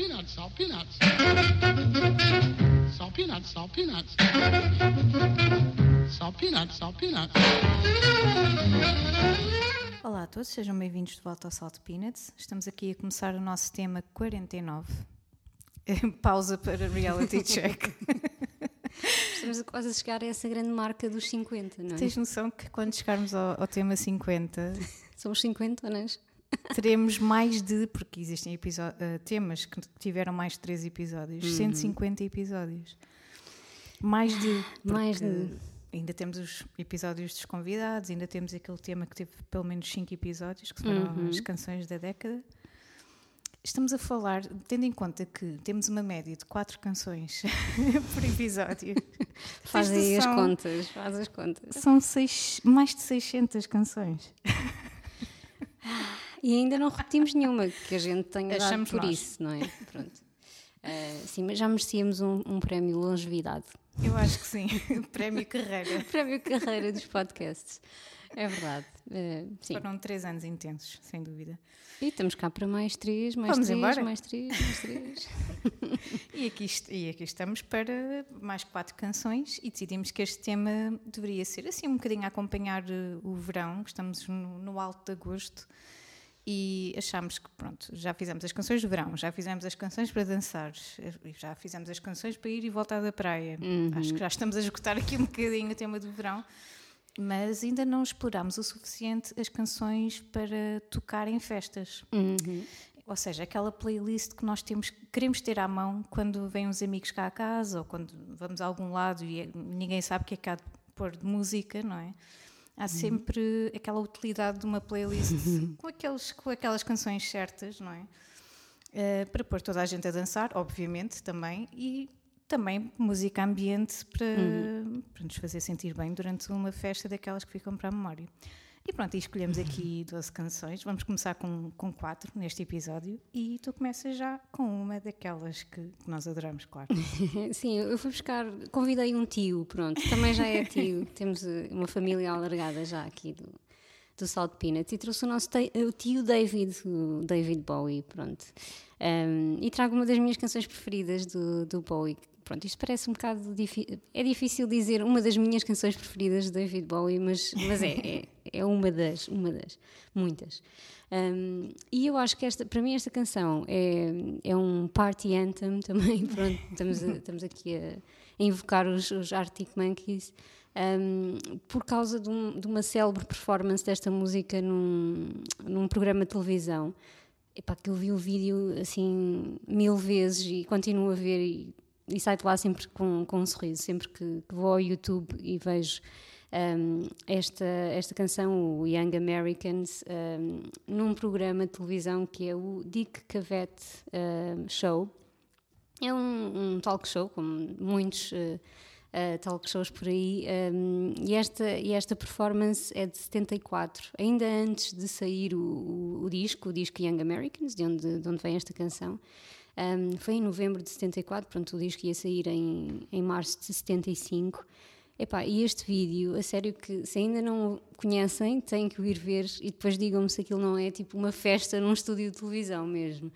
peanuts, salt peanuts. Salt peanuts, salt peanuts. Salt peanuts, salt peanuts. Olá a todos, sejam bem-vindos de volta ao Salt Peanuts. Estamos aqui a começar o nosso tema 49. Pausa para reality check. Estamos quase a chegar a essa grande marca dos 50, não é? Tens noção que quando chegarmos ao, ao tema 50 Somos 50, não é? Teremos mais de, porque existem eh, temas que tiveram mais de 3 episódios, Uhum. 150 episódios. Mais de. Mais de. Ainda temos os episódios dos convidados, ainda temos aquele tema que teve pelo menos 5 episódios, que foram Uhum. as canções da década. Estamos a falar, tendo em conta que temos uma média de 4 canções por episódio. Faz aí as noção? contas, faz as contas. São seis, mais de 600 canções. E ainda não repetimos nenhuma que a gente tenha dado Achamos por nós. isso, não é? Pronto. Ah, sim, mas já merecíamos um, um prémio longevidade. Eu acho que sim. Prémio Carreira. Prémio carreira dos podcasts. É verdade. Ah, sim. Foram 3 anos intensos, sem dúvida. E estamos cá para mais três, mais Vamos três, embora? mais três, mais três. E aqui, e aqui estamos para mais quatro canções e decidimos que este tema deveria ser assim um bocadinho a acompanhar eh, o verão, que estamos no, no alto de agosto e achámos que pronto, já fizemos as canções de verão, já fizemos as canções para dançar, já fizemos as canções para ir e voltar da praia. Acho que já estamos a esgotar aqui um bocadinho o tema do verão. Mas ainda não explorámos o suficiente as canções para tocar em festas. Uhum. Ou seja, aquela playlist que nós temos, queremos ter à mão quando vêm uns amigos cá a casa ou quando vamos a algum lado e ninguém sabe o que é que há de pôr de música, não é? Há sempre aquela utilidade de uma playlist com, aqueles, com aquelas canções certas, não é? Eh, para pôr toda a gente a dançar, obviamente, também, e também música ambiente para, para nos fazer sentir bem durante uma festa daquelas que ficam para a memória. E pronto, e escolhemos aqui 12 canções. Vamos começar com, com quatro neste episódio e tu começas já com uma daquelas que, que nós adoramos, claro. Sim, eu fui buscar, convidei um tio, pronto, também já é tio, temos eh, uma família alargada já aqui do, do Salt Peanut e trouxe o nosso te- o tio David, o David Bowie, pronto. Um, e trago uma das minhas canções preferidas do, do Bowie. Pronto, isto parece um bocado difícil, é difícil dizer uma das minhas canções preferidas de David Bowie, mas, mas é, é, é uma das, uma das, muitas. Um, e eu acho que esta, para mim esta canção é, é um party anthem também, pronto, estamos, a- estamos aqui a, a invocar os, os Arctic Monkeys, um, por causa de, um- de uma célebre performance desta música num, num programa de televisão. Epá, que eu vi o vídeo assim mil vezes e continuo a ver e, e saio de lá sempre com, com um sorriso, sempre que, que vou ao YouTube e vejo um, esta, esta canção, o Young Americans, um, num programa de televisão que é o Dick Cavett um, Show. É um, talk show, como muitos uh, uh, talk shows por aí, e, esta, e esta performance é de 74, ainda antes de sair o, o, o disco, o disco Young Americans, de onde, de onde vem esta canção. Um, foi em novembro de 74, pronto, o disco ia sair em, em março de 75. Epá, e este vídeo, a sério que se ainda não conhecem, têm que o ir ver e depois digam-me se aquilo não é tipo uma festa num estúdio de televisão mesmo.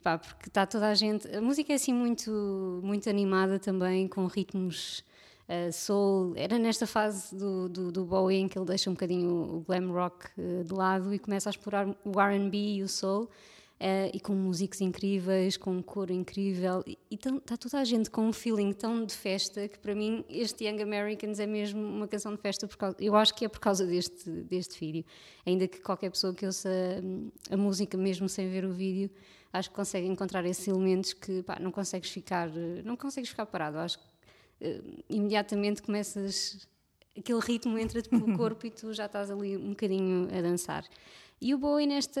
Epá, porque está toda a gente. A música é assim muito, muito animada também, com ritmos uh, soul. Era nesta fase do, do, do Bowie em que ele deixa um bocadinho o glam rock uh, de lado e começa a explorar o RB e o soul. Uh, e com músicos incríveis, com um coro incrível, e está toda a gente com um feeling tão de festa que para mim este Young Americans é mesmo uma canção de festa, causa, eu acho que é por causa deste, deste vídeo. Ainda que qualquer pessoa que ouça hum, a música mesmo sem ver o vídeo, acho que consegue encontrar esses elementos que pá, não consegues ficar, não consegues ficar parado. Acho que uh, imediatamente começas aquele ritmo entra-te pelo corpo e tu já estás ali um bocadinho a dançar. E o Bowie nesta,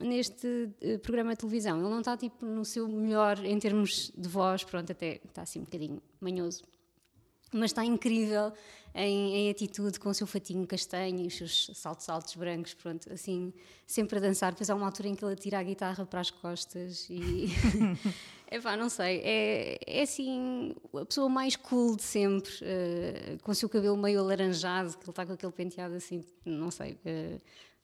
neste uh, programa de televisão, ele não está tipo no seu melhor em termos de voz, pronto, até está assim um bocadinho manhoso, mas está incrível em, em, atitude com o seu fatinho castanho e os seus saltos altos brancos, pronto, assim, sempre a dançar. Depois há uma altura em que ele tira a guitarra para as costas e. Epá, não sei, é, é assim a pessoa mais cool de sempre, uh, com o seu cabelo meio alaranjado, que ele está com aquele penteado assim, não sei. Uh,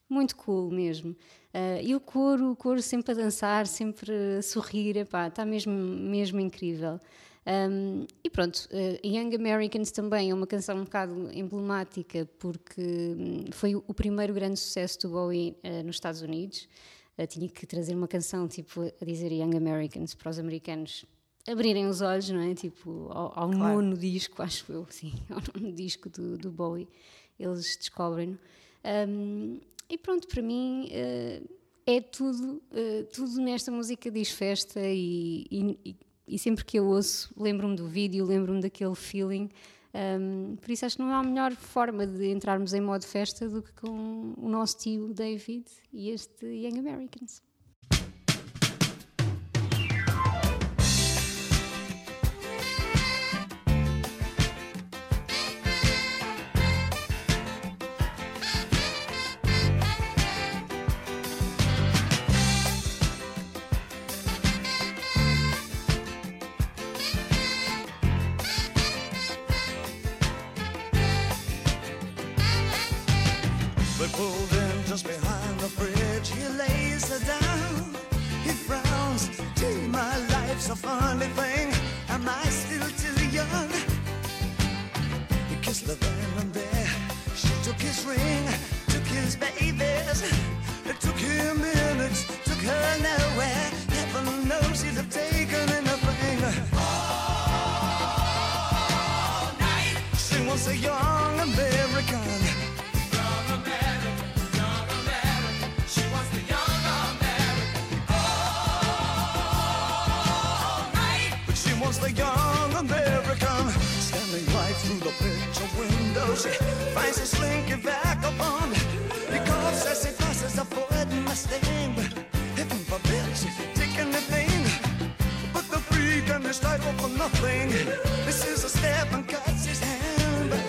muito cool mesmo. Uh, e o coro, o coro sempre a dançar, sempre a sorrir, está mesmo, mesmo incrível. Um, e pronto, uh, Young Americans também é uma canção um bocado emblemática porque hum, foi o primeiro grande sucesso do Bowie uh, nos Estados Unidos. Uh, tinha que trazer uma canção tipo a dizer Young Americans para os americanos abrirem os olhos, não é? Tipo, ao, ao claro. nono disco, acho eu, sim, ao nono disco do, do Bowie, eles descobrem-no. Um, e pronto, para mim é tudo, tudo nesta música diz festa e, e, e sempre que eu ouço, lembro-me do vídeo, lembro-me daquele feeling. Um, por isso acho que não há melhor forma de entrarmos em modo festa do que com o nosso tio David e este Young Americans. window, she finds a slinky back vagabond. Because as she passes, avoiding my sting. But heaven forbid, she's taking the pain. But the freak and his life for nothing. This is a step and cuts his hand. But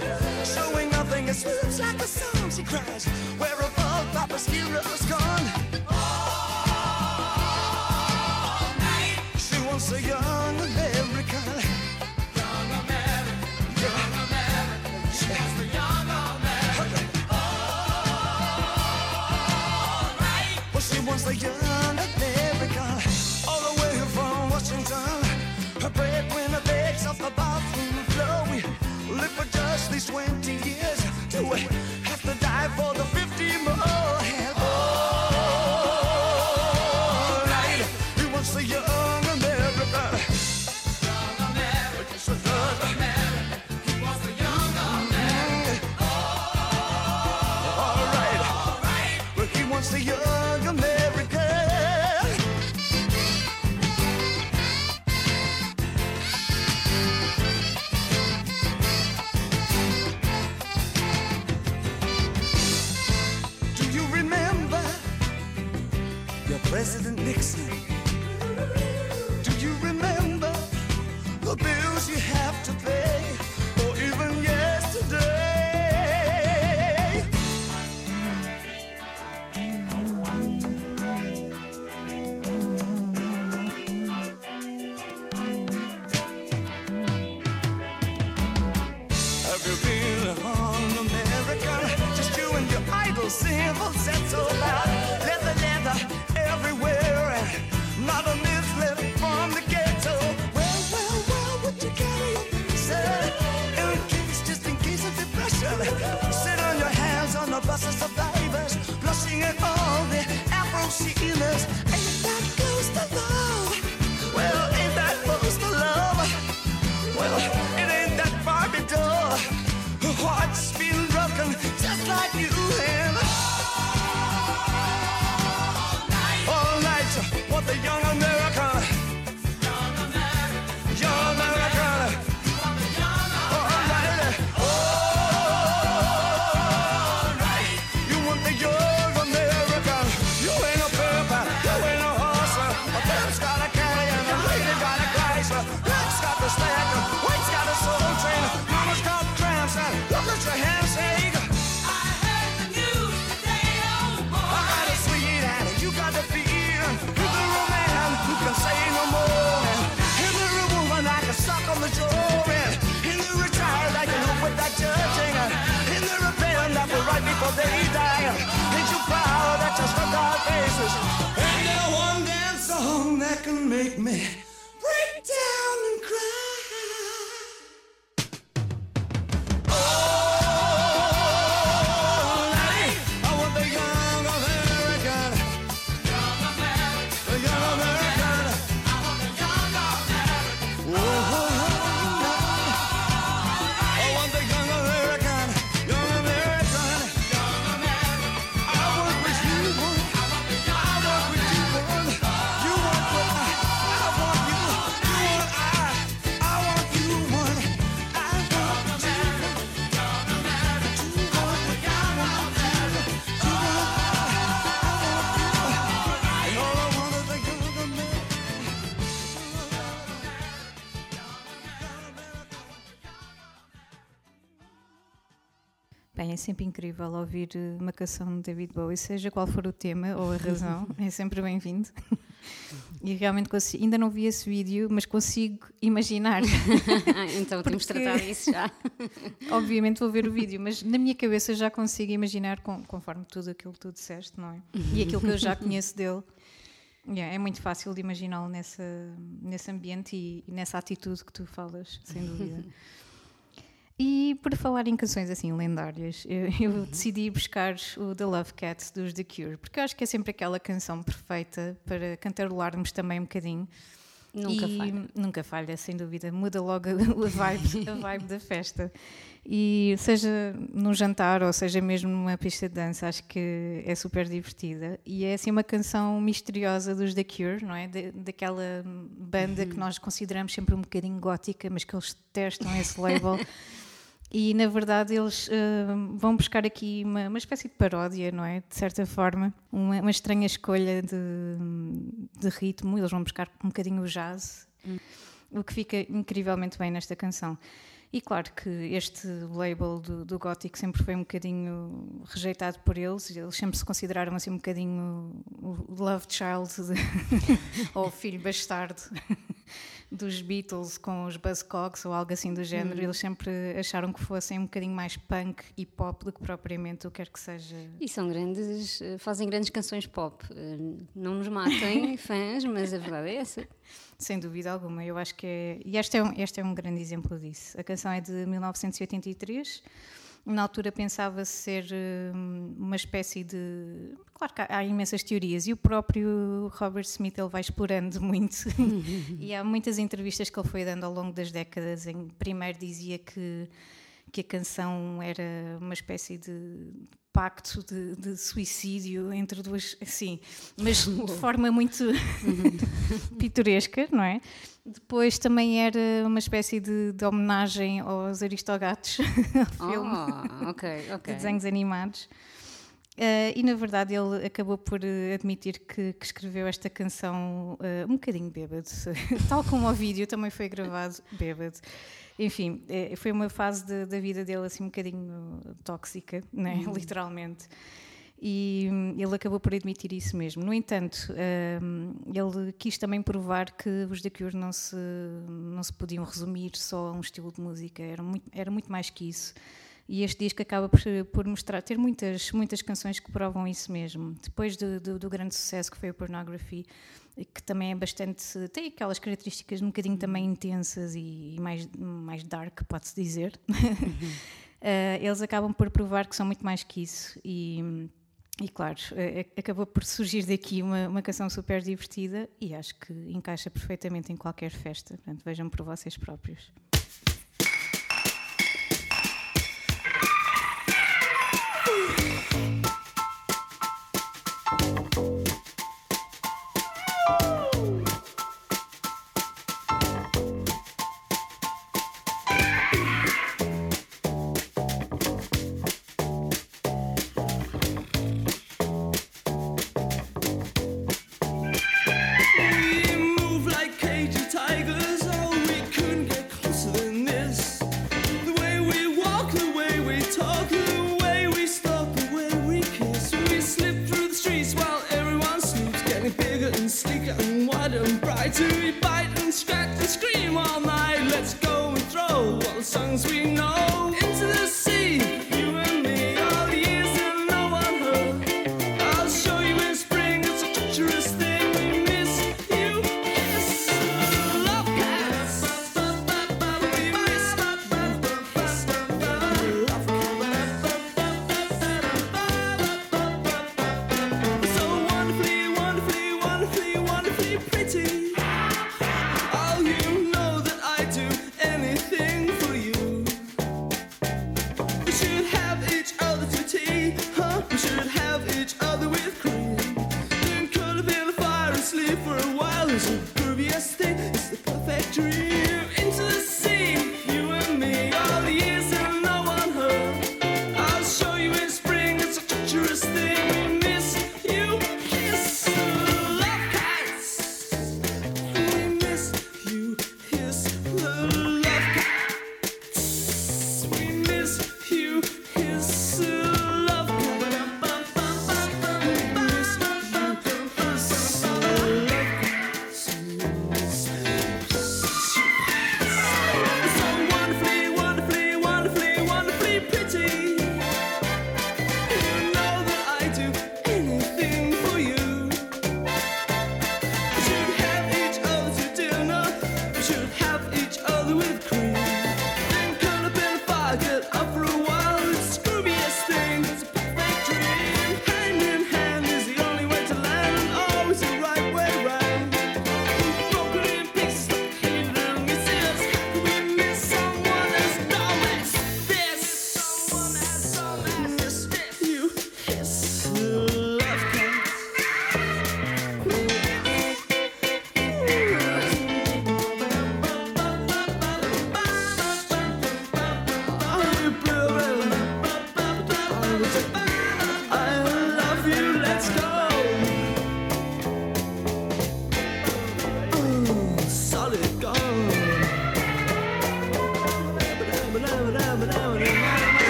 showing nothing, it swoops like a song, she cries. Where above Papa's hero's gone. All night. She wants a young. simple said so loud. Let me Bem, é sempre incrível ouvir eh, uma canção de David Bowie, seja qual for o tema ou a razão, é sempre bem-vindo. E realmente consigo, ainda não vi esse vídeo, mas consigo imaginar. então temos de Porque- tratar disso já. Obviamente vou ver o vídeo, mas na minha cabeça já consigo imaginar com- conforme tudo aquilo que tu disseste, não é? E aquilo que eu já conheço dele. Yeah, é muito fácil de imaginá-lo nessa, nesse ambiente e, e nessa atitude que tu falas, sem dúvida. E por falar em canções assim lendárias, eu, eu decidi buscar o The Love Cat dos The Cure, porque eu acho que é sempre aquela canção perfeita para cantarolarmos também um bocadinho. Nunca E falha. Nunca falha, sem dúvida. Muda logo a vibe, a vibe da festa. E seja num jantar ou seja mesmo numa pista de dança, acho que é super divertida. E é assim uma canção misteriosa dos The Cure, não é? Da- daquela banda que nós consideramos sempre um bocadinho gótica, mas que eles testam esse label. E na verdade eles eh, vão buscar aqui uma, uma espécie de paródia, não é? De certa forma, uma, uma estranha escolha de, de ritmo. Eles vão buscar um bocadinho o jazz, o que fica incrivelmente bem nesta canção. E claro que este label do, do gótico sempre foi um bocadinho rejeitado por eles, eles sempre se consideraram assim um bocadinho o love child de- ou filho bastardo dos Beatles com os Buzzcocks ou algo assim do género. Eles sempre acharam que fossem um bocadinho mais punk e pop do que propriamente o que quer que seja. E são grandes, fazem grandes canções pop. Eh, Não nos matem, fãs, mas a verdade é essa. Sem dúvida alguma, eu acho que é. E este é, um, este é um grande exemplo disso. A canção é de 1983. Na altura pensava-se ser hum, uma espécie de. Claro que há imensas teorias e o próprio Robert Smith ele vai explorando muito. e há muitas entrevistas que ele foi dando ao longo das décadas. Em primeiro dizia que, que a canção era uma espécie de pacto de, de suicídio entre duas. Sim, mas de forma muito pitoresca, não é? Depois também era uma espécie de, de homenagem aos Aristogatos, ao filme Oh, ok, de ok. desenhos animados. Eh, e na verdade ele acabou por eh, admitir que, que escreveu esta canção eh, um bocadinho bêbado, tal como o vídeo também foi gravado bêbado. Enfim, eh, foi uma fase de- da vida dele assim um bocadinho tóxica, né? literalmente. E hum, ele acabou por admitir isso mesmo. No entanto, hum, ele quis também provar que os The Cure não se, não se podiam resumir só a um estilo de música, era muito, era muito mais que isso. E este disco acaba por, por mostrar, ter muitas, muitas canções que provam isso mesmo. Depois do, do, do grande sucesso que foi o Pornography, que também é bastante. tem aquelas características um bocadinho também intensas e, e mais, mais dark, pode-se dizer. Eh, eles acabam por provar que são muito mais que isso. E, e claro, eh, acabou por surgir daqui uma, uma canção super divertida e acho que encaixa perfeitamente em qualquer festa. Portanto, vejam por vocês próprios.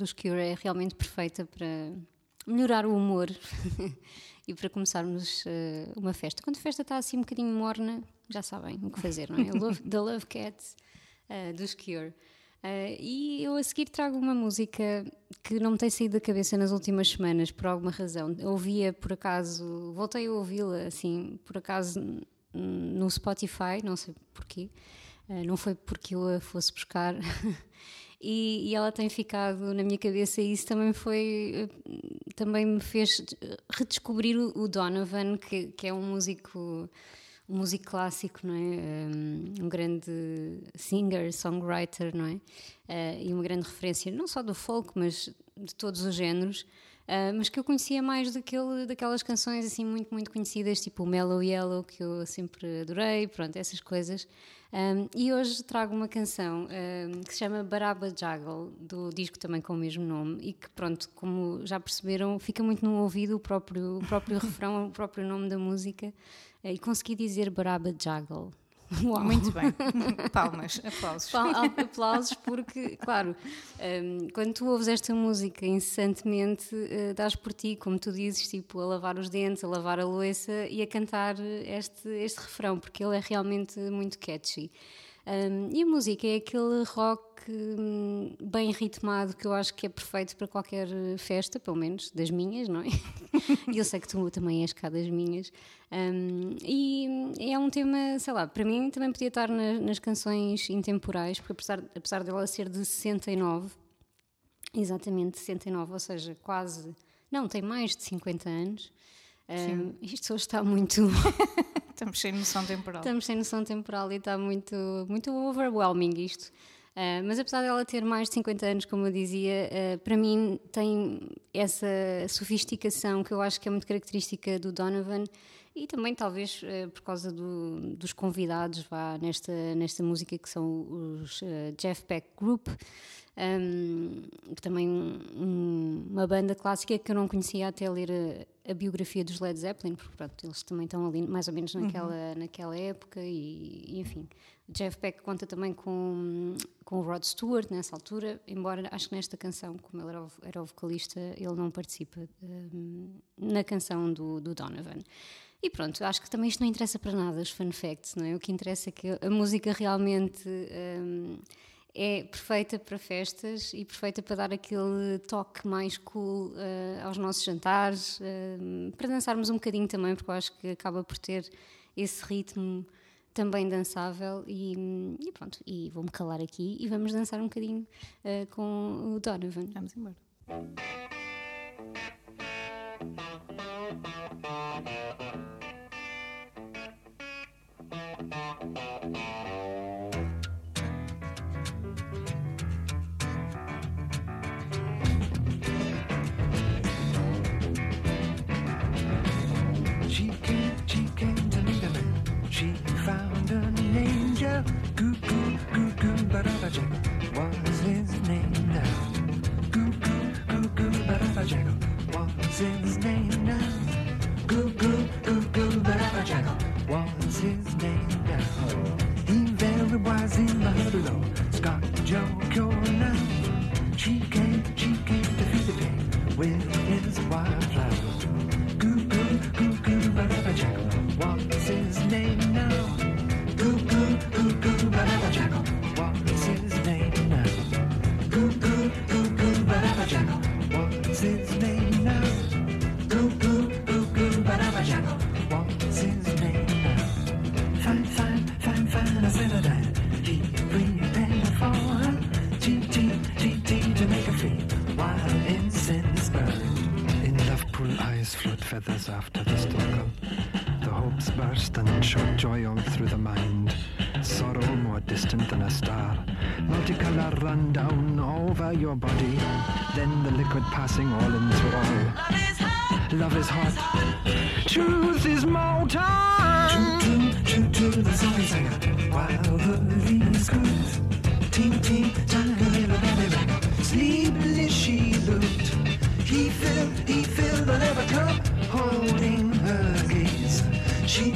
Dos Cure é realmente perfeita para melhorar o humor e para começarmos eh, uma festa. Quando a festa está assim um bocadinho morna, já sabem o que fazer, não é? Love, The Love Cat eh, dos Cure. Eh, e eu a seguir trago uma música que não me tem saído da cabeça nas últimas semanas, por alguma razão. Eu ouvia por acaso, voltei a ouvi-la assim, por acaso no Spotify, não sei porquê. Eh, não foi porque eu a fosse buscar. e, e ela tem ficado na minha cabeça e isso também foi eh, também me fez redescobrir o, Donovan que, que é um músico um músico clássico não é? Um, um grande singer songwriter não é? Eh, e uma grande referência não só do folk mas de todos os géneros Uh, mas que eu conhecia mais daquele, daquelas canções assim muito, muito conhecidas, tipo Mellow Yellow, que eu sempre adorei, pronto, essas coisas. Um, e hoje trago uma canção um, que se chama Baraba Jaggle, do disco também com o mesmo nome, e que, pronto, como já perceberam, fica muito no ouvido o próprio, o próprio refrão, o próprio nome da música, e consegui dizer Baraba Jaggle. Uau. Muito bem. Palmas, aplausos. Pa- aplausos porque, claro, hum, quando tu ouves esta música incessantemente, eh, dás por ti, como tu dizes, tipo, a lavar os dentes, a lavar a louça e a cantar este, este refrão, porque ele é realmente muito catchy. Hum, e a música é aquele rock hum, bem ritmado que eu acho que é perfeito para qualquer festa, pelo menos das minhas, não é? E eu sei que tu também és cá das minhas. Hum, e é um tema, sei lá, para mim também podia estar na- nas canções intemporais, porque apesar, apesar dela ser de 69, exatamente 69, ou seja, quase. Não, tem mais de 50 anos. Hum, isto hoje está muito. Estamos sem noção temporal. Estamos sem noção temporal e está muito, muito overwhelming isto. Ah, mas apesar dela ter mais de 50 anos, como eu dizia, ah, para mim tem essa sofisticação que eu acho que é muito característica do Donovan e também talvez ah, por causa do- dos convidados vá, nesta, nesta música que são os Jeff Beck Group. Um, que também um- uma banda clássica que eu não conhecia até ler a, biografia dos Led Zeppelin, porque pronto, eles também estão ali mais ou menos naquela, naquela época e, e, enfim. Jeff Beck conta também com, com o Rod Stewart nessa altura, embora acho que nesta canção, como ele era o, era o vocalista, ele não participa um, na canção do, do Donovan. E pronto, acho que também isto não interessa para nada, os fun facts, não é? O que interessa é que a música realmente hum, é perfeita para festas e perfeita para dar aquele toque mais cool eh, aos nossos jantares, eh, para dançarmos um bocadinho também, porque eu acho que acaba por ter esse ritmo também dançável e, e pronto, e vou-me calar aqui e vamos dançar um bocadinho eh, com o Donovan. Vamos embora. Baraba jack was his name now. Goo goo goo goo baraba jack was his name now. Goo goo goo goo baraba jack was his name now. He very wise in the below. Scott Joe now. She came, she came to feed the pig with his wildflower. He filled the leather cup, holding her gaze. She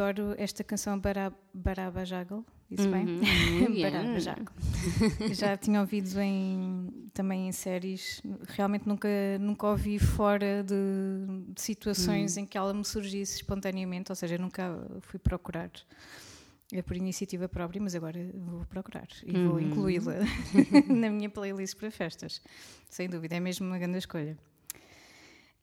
adoro esta canção Bara- Baraba Jagal, Uhum, bem? muito bem. Baraba Jagal. Já tinha ouvido em, também em séries, realmente nunca, nunca ouvi fora de, de situações Hum. em que ela me surgisse espontaneamente, ou seja, nunca fui procurar. É por iniciativa própria, mas agora vou procurar e vou Uhum. incluí-la na minha playlist para festas. Sem dúvida, é mesmo uma grande escolha.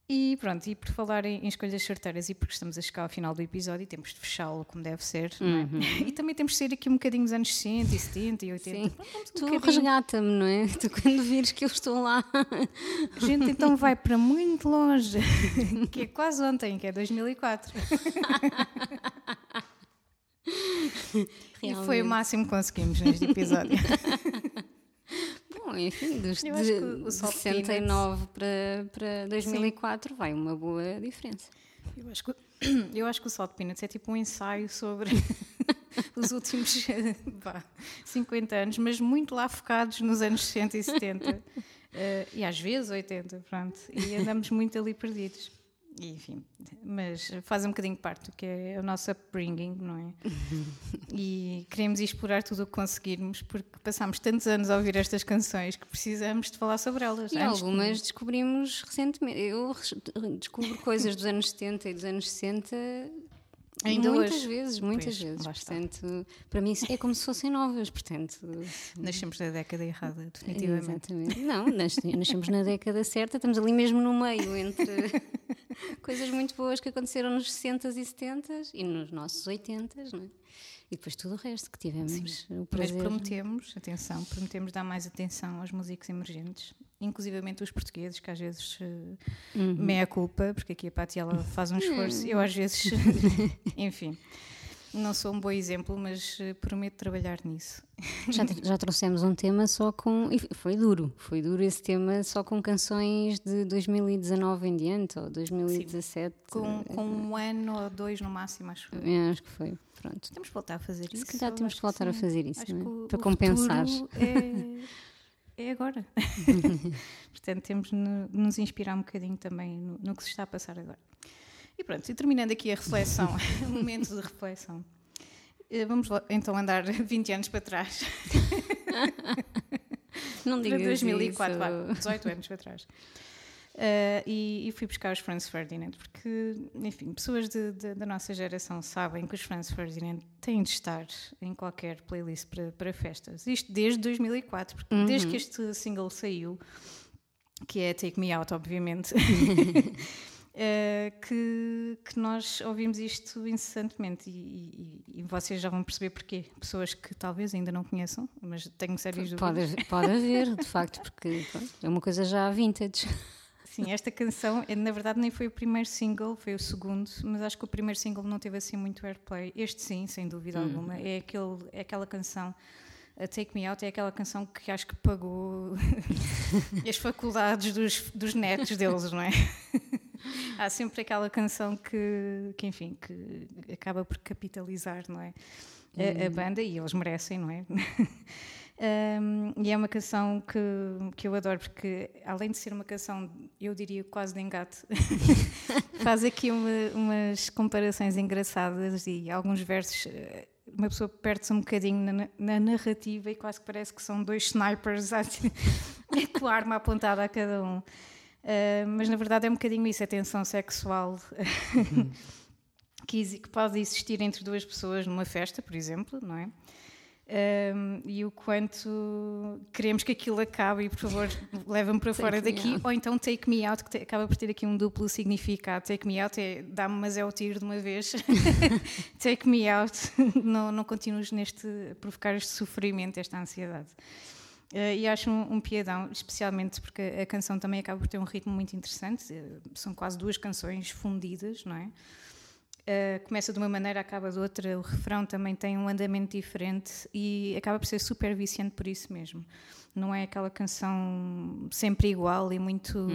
E pronto, e por falar em, em escolhas certeiras e porque estamos a chegar ao final do episódio e temos de fechá-lo como deve ser, não é? Uhum. E também temos de ser aqui um bocadinho dos anos 60 e 70 e 80. Sim. Pronto, um Tu bocadinho. resgata-me, não é? Tu quando vires que eu estou lá. A gente então vai para muito longe, que é quase ontem, que é 2004. E foi o máximo que conseguimos neste episódio. Enfim, dos de, que o de Salt 69 para, para 2004 vai uma boa diferença. Eu acho que, eu acho que o Salt Peanuts é tipo um ensaio sobre os últimos vá, 50 anos, mas muito lá focados nos anos 60 e 70. eh, e às vezes 80, pronto. E andamos muito ali perdidos. E, enfim, mas faz um bocadinho parte do que é o nosso upbringing, não é? e queremos explorar tudo o que conseguirmos porque passámos tantos anos a ouvir estas canções que precisamos de falar sobre elas. E algumas descobrimos recentemente. Eu descubro coisas dos anos 70 e dos anos 60 Ainda muitas hoje. vezes, muitas Pois, vezes. está. Portanto, para mim é como se fossem novas. Portanto, Nascemos na década errada, definitivamente. Exatamente. Não, nas- nascemos na década certa, estamos ali mesmo no meio entre coisas muito boas que aconteceram nos 60 e 70 e nos nossos 80, não é? E depois tudo o resto que tivemos o Mas prometemos, atenção, prometemos dar mais atenção aos músicos emergentes, inclusivamente os portugueses, que às vezes uh, Uhum. meia culpa, porque aqui a Pati ela faz um esforço, eu às vezes, enfim, não sou um bom exemplo, mas uh, prometo trabalhar nisso. Já, já trouxemos um tema só com. e foi duro, foi duro esse tema só com canções de 2019 em diante, ou 2017. Com, com um ano ou dois no máximo, acho. eu. É, acho que foi. Pronto. Temos que voltar a fazer isso. calhar eu temos que voltar a sim. fazer isso, é? que o- Para compensar. É, é agora. Portanto, temos de no- de nos inspirar um bocadinho também no, no que se está a passar agora. E pronto, e terminando aqui a reflexão, um momento de reflexão. Eh, Vamos então andar 20 anos para trás, Não para digas 2004, vá, isso. 18 anos para trás. Eh, e, e fui buscar os Franz Ferdinand, porque, enfim, pessoas de- de- da nossa geração sabem que os Franz Ferdinand têm de estar em qualquer playlist para, para festas. Isto desde 2004, porque desde que este single saiu, que é Take Me Out, obviamente, eh, que, que nós ouvimos isto incessantemente e, e- e vocês já vão perceber porquê. Pessoas que talvez ainda não conheçam, mas tenho sérias dúvidas. Pode, haver- pode haver, de facto, porque é uma coisa já vintage. Sim, esta canção, eh, na verdade, nem foi o primeiro single, foi o segundo, mas acho que o primeiro single não teve assim muito airplay. Este sim, sem dúvida alguma, é, aquele, é aquela canção. A Take Me Out é aquela canção que acho que pagou as faculdades dos, dos netos deles, não é? Há sempre aquela canção que, que, enfim, que acaba por capitalizar, não é? A, a banda, e eles merecem, não é? Um, e é uma canção que, que eu adoro porque, além de ser uma canção, eu diria quase de engate, faz aqui uma- umas comparações engraçadas e alguns versos. eh, Uma pessoa perde-se um bocadinho na, na- na narrativa e quase que parece que são dois snipers a- com a arma apontada a cada um. Uh, mas na verdade é um bocadinho isso, a tensão sexual exi- que pode existir entre duas pessoas numa festa, por exemplo, não é? Um, e o quanto queremos que aquilo acabe e por favor leva-me para fora daqui out. ou então take me out que acaba por ter aqui um duplo significado take me out é dá-me mas é o tiro de uma vez take me out não, não continues neste provocar este sofrimento esta ansiedade Uh, e acho um, um piadão, especialmente porque a canção também acaba por ter um ritmo muito interessante. uh, são quase duas canções fundidas, não é? Uh, começa de uma maneira, acaba de outra. O refrão também tem um andamento diferente e acaba por ser super viciante por isso mesmo. Não é aquela canção sempre igual e muito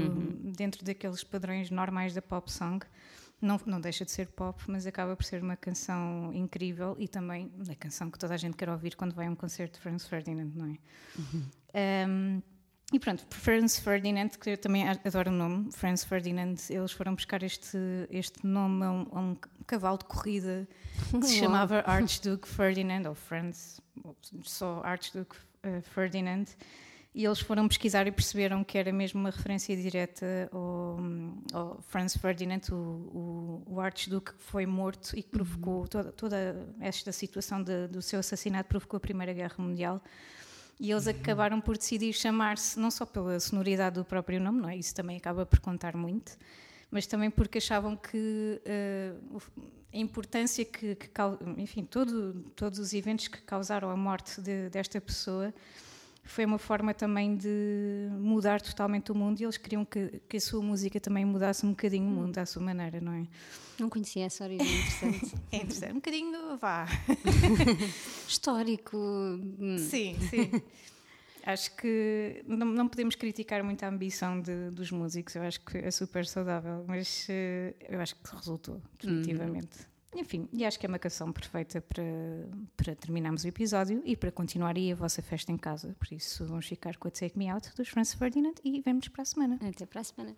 dentro daqueles padrões normais da pop song. Não, não deixa de ser pop, mas acaba por ser uma canção incrível e também a canção que toda a gente quer ouvir quando vai a um concerto de Franz Ferdinand, não é? Um, e pronto, Franz Ferdinand, que eu também adoro o nome, Franz Ferdinand, eles foram buscar este, este nome a um, a um cavalo de corrida que se chamava Archduke Ferdinand, ou Franz, só Archduke eh, Ferdinand, e eles foram pesquisar e perceberam que era mesmo uma referência direta ao, ao Franz Ferdinand, o, o, o Archduque que foi morto e que provocou toda, toda esta situação de- do seu assassinato, provocou a Primeira Guerra Mundial. E eles acabaram por decidir chamar-se, não só pela sonoridade do próprio nome, não é? isso também acaba por contar muito, mas também porque achavam que o- a importância que, que enfim, todo, todos os eventos que causaram a morte de- desta pessoa foi uma forma também de mudar totalmente o mundo e eles queriam que, que a sua música também mudasse um bocadinho o mundo à sua maneira, não é? Não conhecia essa origem interessante. É interessante, um bocadinho, vá. Histórico. hum, Sim, sim. Acho que não, não podemos criticar muito a ambição de- dos músicos, eu acho que é super saudável, mas eh, eu acho que resultou, definitivamente. Enfim, e acho que é uma canção perfeita para, para terminarmos o episódio e para continuar aí a vossa festa em casa. Por isso, vamos ficar com a Take Me Out dos Franz Ferdinand e vemos para a semana. Até para a semana.